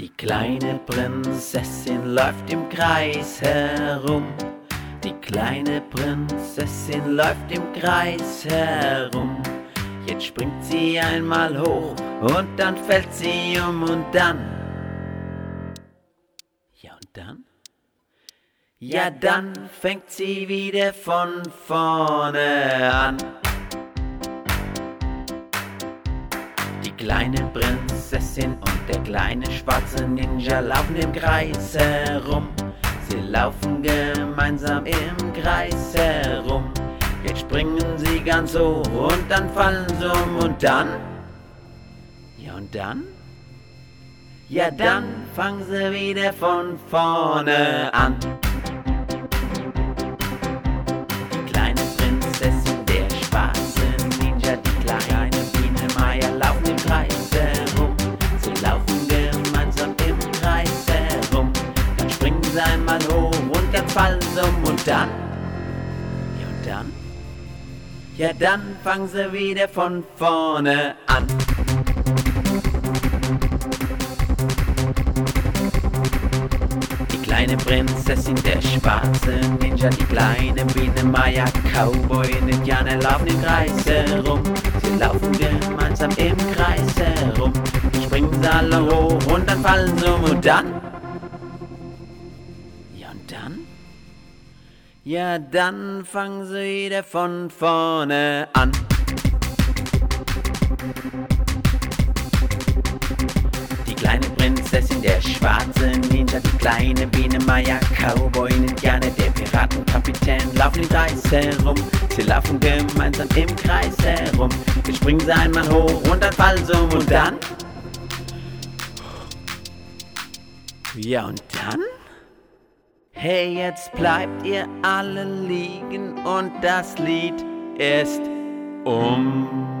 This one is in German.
Die kleine Prinzessin läuft im Kreis herum. Die kleine Prinzessin läuft im Kreis herum. Jetzt springt sie einmal hoch und dann fällt sie um und dann. Ja und dann? Ja, dann fängt sie wieder von vorne an. Kleine Prinzessin und der kleine schwarze Ninja laufen im Kreis herum. Sie laufen gemeinsam im Kreis herum. Jetzt springen sie ganz hoch und dann fallen sie um und dann? Ja und dann? Ja dann fangen sie wieder von vorne an. Kreis herum. Sie laufen gemeinsam im Kreis herum. Dann springen sie einmal hoch und dann fallen sie um und dann? Ja und dann? Ja, dann fangen sie wieder von vorne an. Die kleine Prinzessin, der schwarze Ninja, die kleine Biene Maya, Cowboy Indianer laufen im Kreis herum. Laufen gemeinsam im Kreis herum. Springen sie alle hoch und dann fallen sie um und dann? Ja und dann? Ja, dann fangen sie wieder von vorne an. Die kleine Prinzessin, der schwarze Ninja, die kleine Biene Maya, Cowboy, Indianer, Piratenkapitän laufen im Kreis herum. Sie laufen gemeinsam im Kreis herum. Jetzt springen sie einmal hoch und dann fallen sie um und dann? Ja und dann? Hey, jetzt bleibt ihr alle liegen und das Lied ist um.